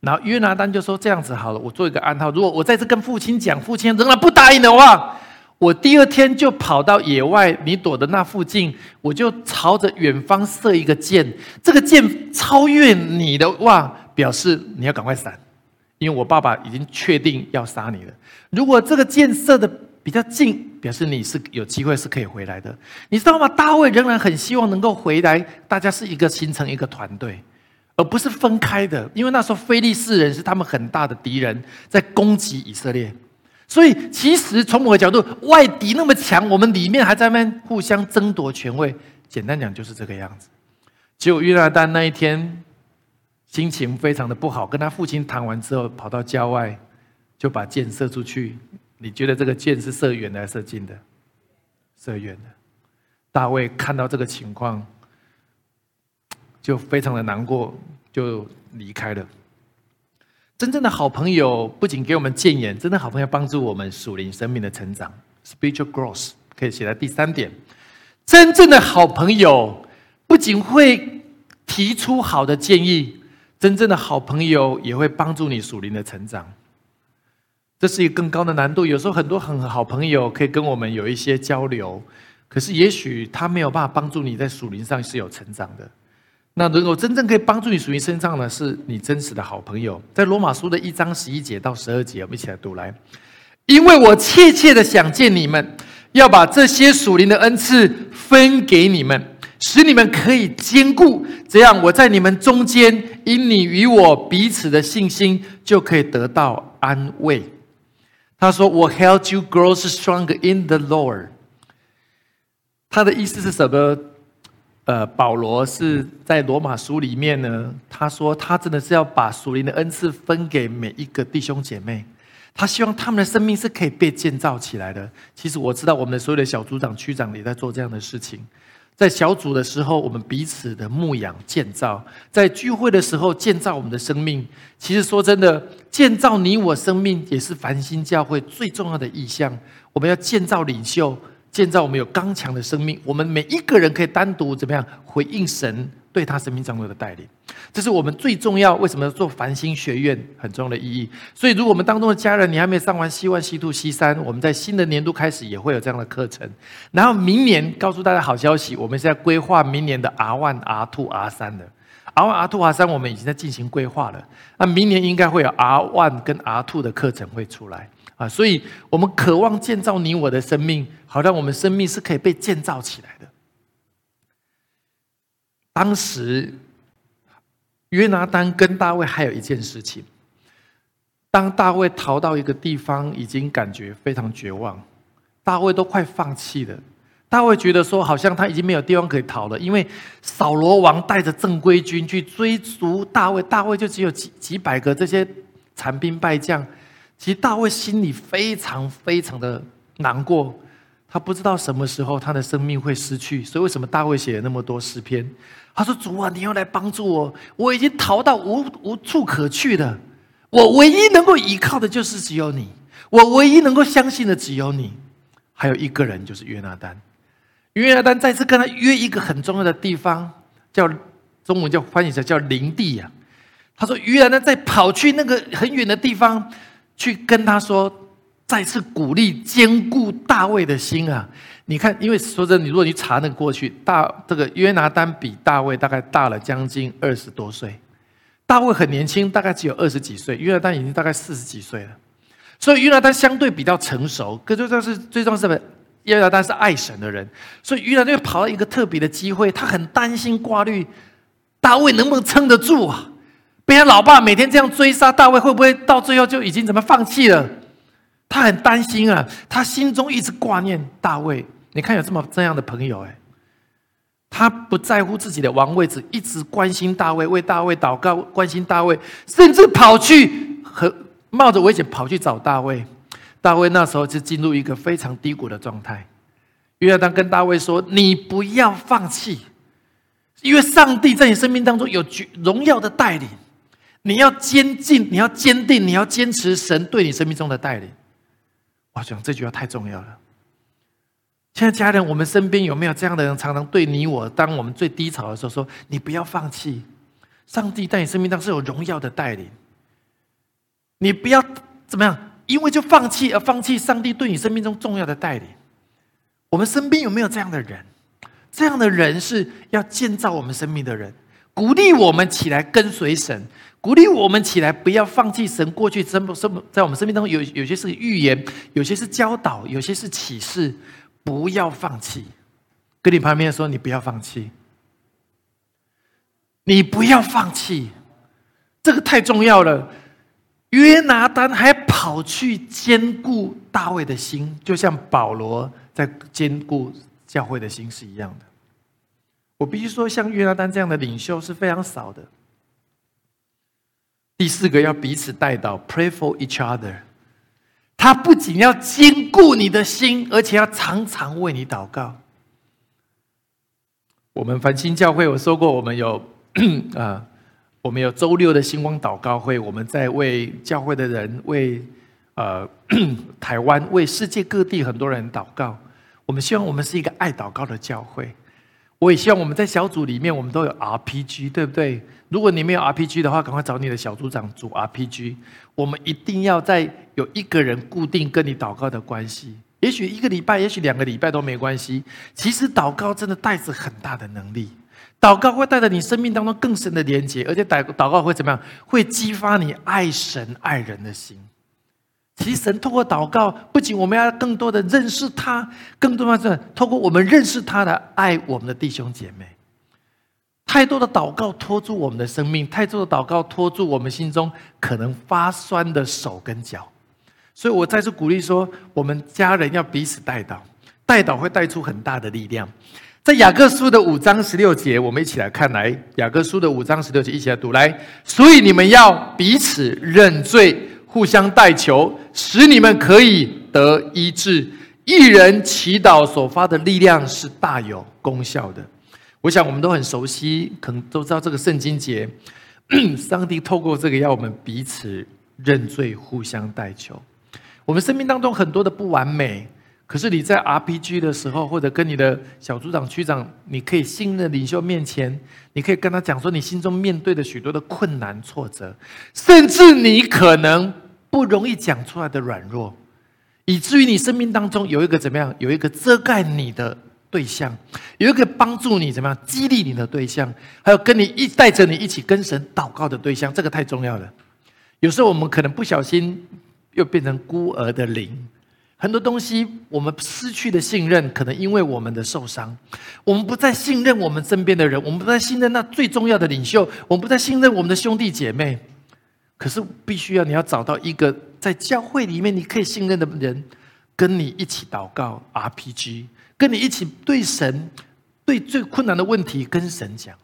S2: 然后约拿丹就说：“这样子好了，我做一个暗号，如果我再次跟父亲讲，父亲仍然不答应的话，我第二天就跑到野外你躲的那附近，我就朝着远方射一个箭，这个箭超越你的话，表示你要赶快闪，因为我爸爸已经确定要杀你了。如果这个箭射的……”比较近，表示你是有机会是可以回来的，你知道吗？大卫仍然很希望能够回来，大家是一个形成一个团队，而不是分开的。因为那时候非利士人是他们很大的敌人，在攻击以色列，所以其实从某个角度，外敌那么强，我们里面还在那互相争夺权位。简单讲就是这个样子。结果约拿丹那一天心情非常的不好，跟他父亲谈完之后，跑到郊外就把箭射出去。你觉得这个箭是射远的还是射近的？射远的。大卫看到这个情况，就非常的难过，就离开了。真正的好朋友不仅给我们谏言，真的好朋友帮助我们属灵生命的成长 （spiritual growth）。可以写在第三点。真正的好朋友不仅会提出好的建议，真正的好朋友也会帮助你属灵的成长。这是一个更高的难度。有时候很多很好朋友可以跟我们有一些交流，可是也许他没有办法帮助你在属灵上是有成长的。那如果真正可以帮助你属灵身上呢，是你真实的好朋友。在罗马书的一章十一节到十二节，我们一起来读来。因为我切切的想见你们，要把这些属灵的恩赐分给你们，使你们可以兼顾，这样我在你们中间，因你与我彼此的信心，就可以得到安慰。他说：“我 help you grow stronger in the Lord。”他的意思是什么？呃，保罗是在罗马书里面呢。他说他真的是要把属灵的恩赐分给每一个弟兄姐妹。他希望他们的生命是可以被建造起来的。其实我知道，我们的所有的小组长、区长也在做这样的事情。在小组的时候，我们彼此的牧养建造；在聚会的时候，建造我们的生命。其实说真的，建造你我生命也是繁星教会最重要的意向。我们要建造领袖，建造我们有刚强的生命。我们每一个人可以单独怎么样回应神？对他生命中的带领，这是我们最重要。为什么做繁星学院很重要的意义？所以，如果我们当中的家人你还没上完 C one、C two、C 三，我们在新的年度开始也会有这样的课程。然后明年告诉大家好消息，我们现在规划明年的 R one、R two、R 三的 R one、R two、R 三，我们已经在进行规划了。那明年应该会有 R one 跟 R two 的课程会出来啊！所以我们渴望建造你我的生命，好让我们生命是可以被建造起来的。当时，约拿丹跟大卫还有一件事情。当大卫逃到一个地方，已经感觉非常绝望，大卫都快放弃了。大卫觉得说，好像他已经没有地方可以逃了，因为扫罗王带着正规军去追逐大卫，大卫就只有几几百个这些残兵败将。其实大卫心里非常非常的难过。他不知道什么时候他的生命会失去，所以为什么大卫写了那么多诗篇？他说：“主啊，你要来帮助我，我已经逃到无无处可去的，我唯一能够依靠的就是只有你，我唯一能够相信的只有你。还有一个人就是约拿丹，约拿丹再次跟他约一个很重要的地方，叫中文叫翻译成叫林地呀。他说约拿丹在跑去那个很远的地方去跟他说。”再次鼓励坚固大卫的心啊！你看，因为说真的，你如果你查那过去，大这个约拿丹比大卫大概大了将近二十多岁，大卫很年轻，大概只有二十几岁，约拿丹已经大概四十几岁了，所以约拿丹相对比较成熟。可最重要是最重要是约拿丹是爱神的人，所以约拿丹跑到一个特别的机会，他很担心挂虑大卫能不能撑得住啊？被他老爸每天这样追杀，大卫会不会到最后就已经怎么放弃了？他很担心啊，他心中一直挂念大卫。你看有这么这样的朋友哎，他不在乎自己的王位，只一直关心大卫，为大卫祷告，关心大卫，甚至跑去和冒着危险跑去找大卫。大卫那时候就进入一个非常低谷的状态。约翰当跟大卫说：“你不要放弃，因为上帝在你生命当中有荣耀的带领，你要坚定，你要坚定，你要坚持神对你生命中的带领。”我讲这句话太重要了。现在家人，我们身边有没有这样的人，常常对你我，当我们最低潮的时候，说：“你不要放弃，上帝在你生命当中是有荣耀的带领。你不要怎么样，因为就放弃而放弃上帝对你生命中重要的带领。”我们身边有没有这样的人？这样的人是要建造我们生命的人，鼓励我们起来跟随神，鼓励我们起来不要放弃神过去生生在我们生命当中有有些是预言，有些是教导，有些是启示。不要放弃，跟你旁边说，你不要放弃，你不要放弃，这个太重要了。约拿丹还跑去兼顾大卫的心，就像保罗在兼顾教会的心是一样的。我必须说，像约拿丹这样的领袖是非常少的。第四个要彼此带导，pray for each other。他不仅要坚固你的心，而且要常常为你祷告。我们繁星教会，我说过，我们有啊，我们有周六的星光祷告会，我们在为教会的人，为呃 台湾，为世界各地很多人祷告。我们希望我们是一个爱祷告的教会。我也希望我们在小组里面，我们都有 RPG，对不对？如果你没有 RPG 的话，赶快找你的小组长组 RPG。我们一定要在有一个人固定跟你祷告的关系，也许一个礼拜，也许两个礼拜都没关系。其实祷告真的带着很大的能力，祷告会带着你生命当中更深的连接，而且祷祷告会怎么样？会激发你爱神爱人的心。其实神透过祷告，不仅我们要更多的认识他，更多的是透过我们认识他的爱我们的弟兄姐妹。太多的祷告拖住我们的生命，太多的祷告拖住我们心中可能发酸的手跟脚。所以我再次鼓励说，我们家人要彼此带祷，带祷会带出很大的力量。在雅各书的五章十六节，我们一起来看来，雅各书的五章十六节一起来读来。所以你们要彼此认罪。互相代求，使你们可以得医治。一人祈祷所发的力量是大有功效的。我想我们都很熟悉，可能都知道这个圣经节。上帝透过这个，要我们彼此认罪，互相代求。我们生命当中很多的不完美，可是你在 RPG 的时候，或者跟你的小组长、区长，你可以信任领袖面前，你可以跟他讲说，你心中面对的许多的困难、挫折，甚至你可能。不容易讲出来的软弱，以至于你生命当中有一个怎么样？有一个遮盖你的对象，有一个帮助你怎么样激励你的对象，还有跟你一带着你一起跟神祷告的对象，这个太重要了。有时候我们可能不小心又变成孤儿的灵，很多东西我们失去的信任，可能因为我们的受伤，我们不再信任我们身边的人，我们不再信任那最重要的领袖，我们不再信任我们的兄弟姐妹。可是必须要你要找到一个在教会里面你可以信任的人，跟你一起祷告 RPG，跟你一起对神对最困难的问题跟神讲。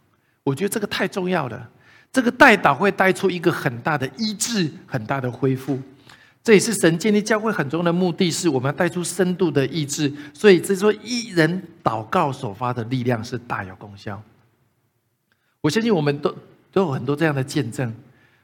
S2: 我觉得这个太重要了。这个带祷会带出一个很大的医治，很大的恢复。这也是神建立教会很重要的目的，是我们要带出深度的医治。所以，这说一人祷告所发的力量是大有功效。我相信我们都都有很多这样的见证。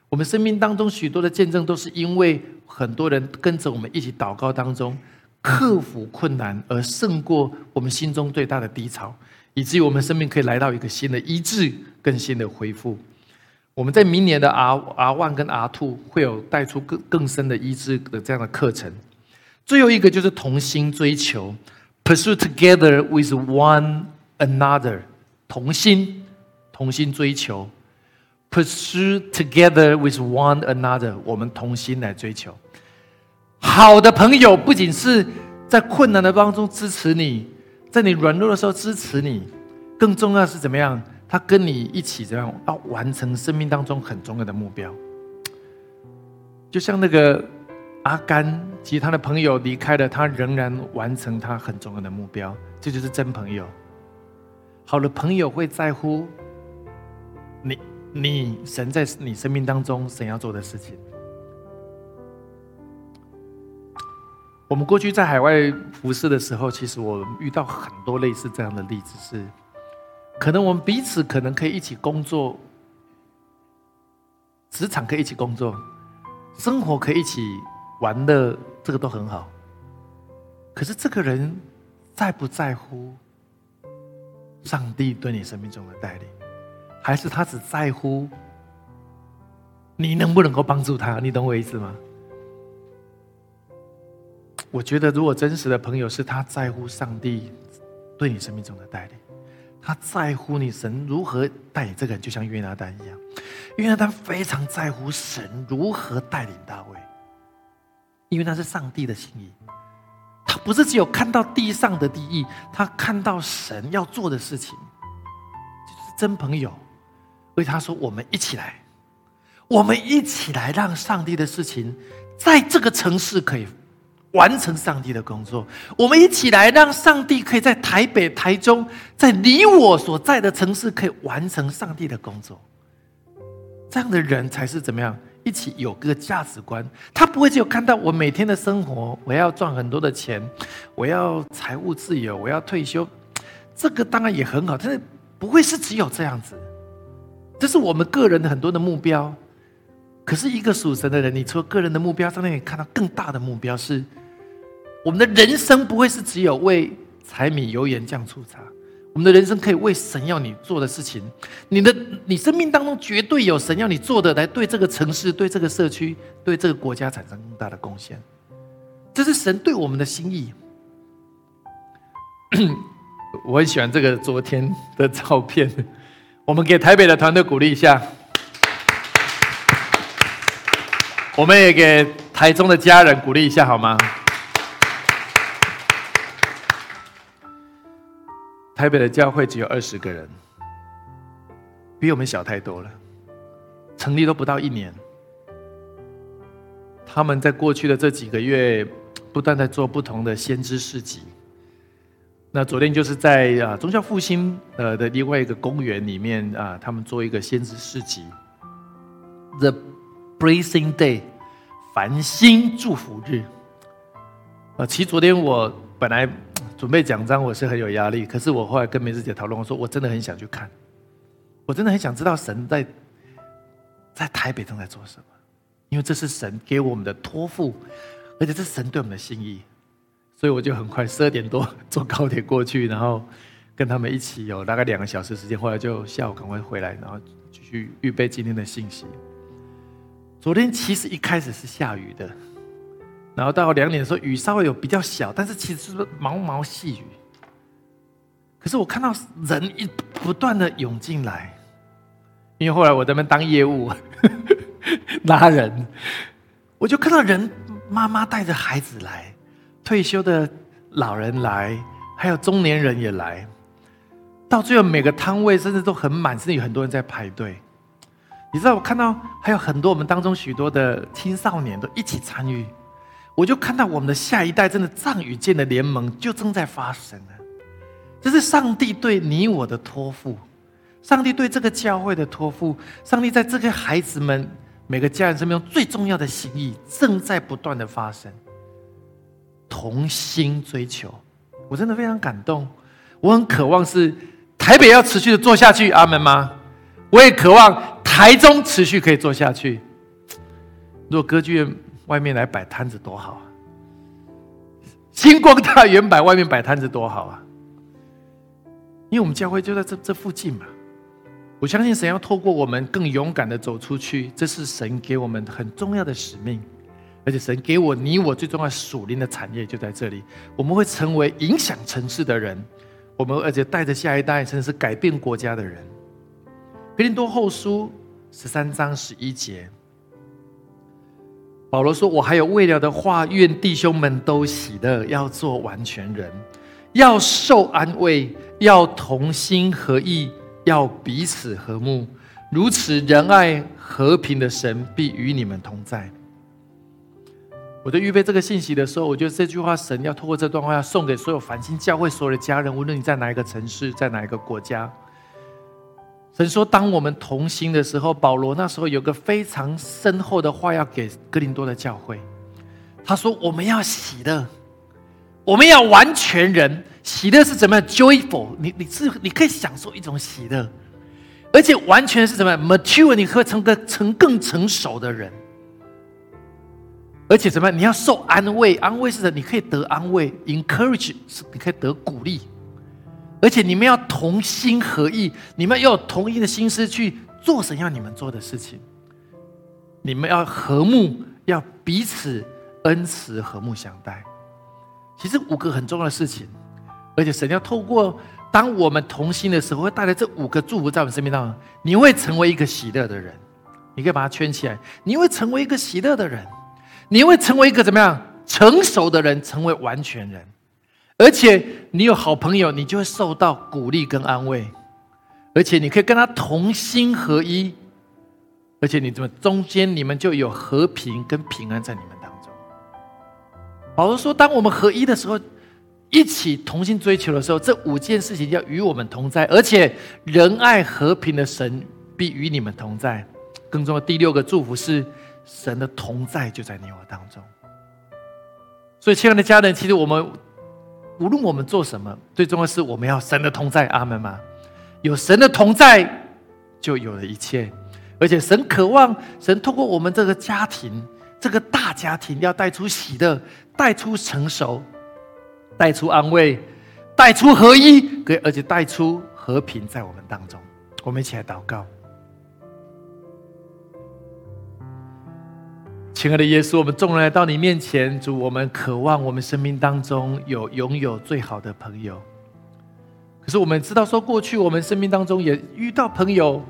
S2: 我们生命当中许多的见证，都是因为很多人跟着我们一起祷告当中，克服困难而胜过我们心中最大的低潮，以至于我们生命可以来到一个新的医治、更新的恢复。我们在明年的 R R One 跟 R Two 会有带出更更深的医治的这样的课程。最后一个就是同心追求，pursue together with one another，同心，同心追求，pursue together with one another，我们同心来追求。好的朋友不仅是在困难的当中支持你，在你软弱的时候支持你，更重要是怎么样？他跟你一起怎样要完成生命当中很重要的目标？就像那个阿甘，其他的朋友离开了，他仍然完成他很重要的目标。这就是真朋友。好的朋友会在乎你，你神在你生命当中神要做的事情。我们过去在海外服侍的时候，其实我遇到很多类似这样的例子，是可能我们彼此可能可以一起工作，职场可以一起工作，生活可以一起玩乐，这个都很好。可是这个人在不在乎上帝对你生命中的带领，还是他只在乎你能不能够帮助他？你懂我意思吗？我觉得，如果真实的朋友是他在乎上帝对你生命中的带领，他在乎你神如何带领这个人，就像约拿丹一样，约拿丹非常在乎神如何带领大卫，因为那是上帝的心意。他不是只有看到地上的利益，他看到神要做的事情，就是真朋友。所以他说：“我们一起来，我们一起来，让上帝的事情在这个城市可以。”完成上帝的工作，我们一起来，让上帝可以在台北、台中，在你我所在的城市，可以完成上帝的工作。这样的人才是怎么样？一起有个价值观，他不会只有看到我每天的生活，我要赚很多的钱，我要财务自由，我要退休。这个当然也很好，但是不会是只有这样子。这是我们个人的很多的目标。可是，一个属神的人，你除了个人的目标，上面也看到更大的目标是。我们的人生不会是只有为柴米油盐酱醋茶，我们的人生可以为神要你做的事情。你的你生命当中绝对有神要你做的，来对这个城市、对这个社区、对这个国家产生更大的贡献。这是神对我们的心意。我很喜欢这个昨天的照片，我们给台北的团队鼓励一下，我们也给台中的家人鼓励一下，好吗？台北的教会只有二十个人，比我们小太多了。成立都不到一年，他们在过去的这几个月，不断在做不同的先知事迹。那昨天就是在啊宗教复兴呃的另外一个公园里面啊，他们做一个先知市集，The Blessing Day，繁星祝福日。啊，其实昨天我本来。准备讲章，我是很有压力。可是我后来跟梅子姐讨论，我说我真的很想去看，我真的很想知道神在在台北正在做什么，因为这是神给我们的托付，而且这是神对我们的心意，所以我就很快十二点多 坐高铁过去，然后跟他们一起有大概两个小时时间，后来就下午赶快回来，然后继续预备今天的信息。昨天其实一开始是下雨的。然后到两点的时候，雨稍微有比较小，但是其实是毛毛细雨。可是我看到人一不断的涌进来，因为后来我在那边当业务 拉人，我就看到人妈妈带着孩子来，退休的老人来，还有中年人也来，到最后每个摊位甚至都很满，甚至有很多人在排队。你知道我看到还有很多我们当中许多的青少年都一起参与。我就看到我们的下一代真的藏与剑的联盟就正在发生了，这是上帝对你我的托付，上帝对这个教会的托付，上帝在这个孩子们每个家人生命中最重要的心意正在不断的发生，同心追求，我真的非常感动，我很渴望是台北要持续的做下去，阿门吗？我也渴望台中持续可以做下去，如果歌剧院。外面来摆摊子多好啊！星光大圆摆外面摆摊子多好啊！因为我们教会就在这这附近嘛。我相信神要透过我们更勇敢的走出去，这是神给我们很重要的使命。而且神给我你我最重要属灵的产业就在这里，我们会成为影响城市的人，我们而且带着下一代，甚至是改变国家的人。格林多后书十三章十一节，保罗说：“我还有未了的话，愿弟兄们都喜乐，要做完全人，要受安慰，要同心合意，要彼此和睦。如此仁爱和平的神必与你们同在。”我在预备这个信息的时候，我觉得这句话，神要透过这段话，要送给所有繁星教会所有的家人，无论你在哪一个城市，在哪一个国家。神说，当我们同心的时候，保罗那时候有个非常深厚的话要给哥林多的教会。他说：“我们要喜乐，我们要完全人。喜乐是怎么样？joyful，你你是你可以享受一种喜乐，而且完全是什么？mature，你会成个成更成熟的人。”而且怎么样？你要受安慰，安慰是的，你可以得安慰；encourage 是你可以得鼓励。而且你们要同心合意，你们要有同一的心思去做神要你们做的事情。你们要和睦，要彼此恩慈和睦相待。其实五个很重要的事情，而且神要透过当我们同心的时候，会带来这五个祝福在我们生命当中。你会成为一个喜乐的人，你可以把它圈起来。你会成为一个喜乐的人。你会成为一个怎么样成熟的人，成为完全人，而且你有好朋友，你就会受到鼓励跟安慰，而且你可以跟他同心合一，而且你怎么中间你们就有和平跟平安在你们当中。保罗说，当我们合一的时候，一起同心追求的时候，这五件事情要与我们同在，而且仁爱和平的神必与你们同在。更重要第六个祝福是。神的同在就在你我当中，所以亲爱的家人，其实我们无论我们做什么，最重要是我们要神的同在。阿门吗？有神的同在，就有了一切。而且神渴望，神通过我们这个家庭，这个大家庭，要带出喜乐，带出成熟，带出安慰，带出合一，而且带出和平在我们当中。我们一起来祷告。亲爱的耶稣，我们众人来到你面前，主，我们渴望我们生命当中有拥有最好的朋友。可是我们知道，说过去我们生命当中也遇到朋友，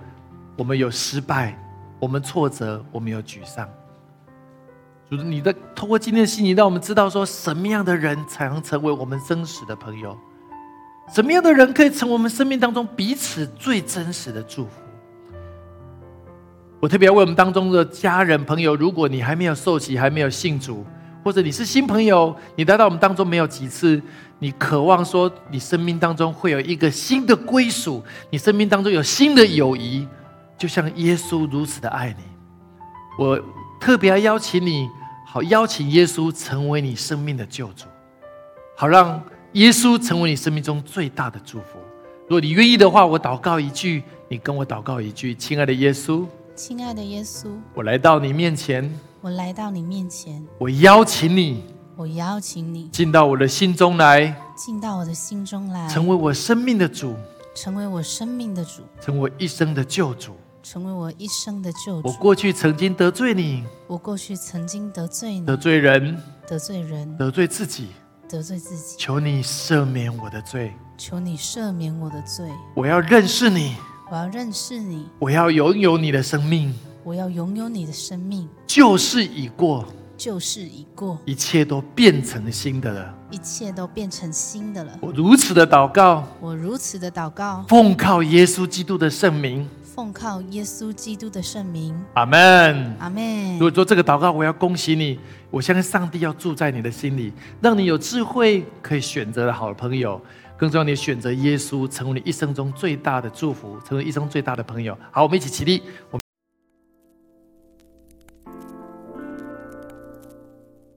S2: 我们有失败，我们挫折，我们有沮丧。主，你的通过今天的信息，让我们知道说，什么样的人才能成为我们真实的朋友？什么样的人可以成为我们生命当中彼此最真实的祝福？我特别要为我们当中的家人朋友，如果你还没有受洗，还没有信主，或者你是新朋友，你来到我们当中没有几次，你渴望说你生命当中会有一个新的归属，你生命当中有新的友谊，就像耶稣如此的爱你。我特别要邀请你，好邀请耶稣成为你生命的救主，好让耶稣成为你生命中最大的祝福。如果你愿意的话，我祷告一句，你跟我祷告一句，亲爱的耶稣。
S3: 亲爱的耶稣，
S2: 我来到你面前，
S3: 我来到你面前，
S2: 我邀请你，
S3: 我邀请你
S2: 进到我的心中来，
S3: 进到我的心中来，
S2: 成为我生命的主，
S3: 成为我生命的主，
S2: 成为我一生的救主，
S3: 成为我一生的救主。
S2: 我过去曾经得罪你，
S3: 我过去曾经得罪你，
S2: 得罪人，
S3: 得罪人，
S2: 得罪自己，
S3: 得罪自己。
S2: 求你赦免我的罪，
S3: 求你赦免我的罪。
S2: 我要认识你。
S3: 我要认识你，
S2: 我要拥有你的生命，
S3: 我要拥有你的生命。
S2: 旧事已过，
S3: 旧事已过，
S2: 一切都变成新的了，
S3: 一切都变成新的了。
S2: 我如此的祷告，
S3: 我如此的祷告，
S2: 奉靠耶稣基督的圣名，
S3: 奉靠耶稣基督的圣名。
S2: 阿门，
S3: 阿门。
S2: 如果做这个祷告，我要恭喜你，我相信上帝要住在你的心里，让你有智慧，可以选择的好朋友。更重要，你选择耶稣，成为你一生中最大的祝福，成为一生最大的朋友。好，我们一起起立。我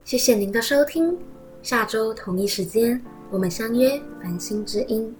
S1: 谢谢您的收听，下周同一时间我们相约繁星之音。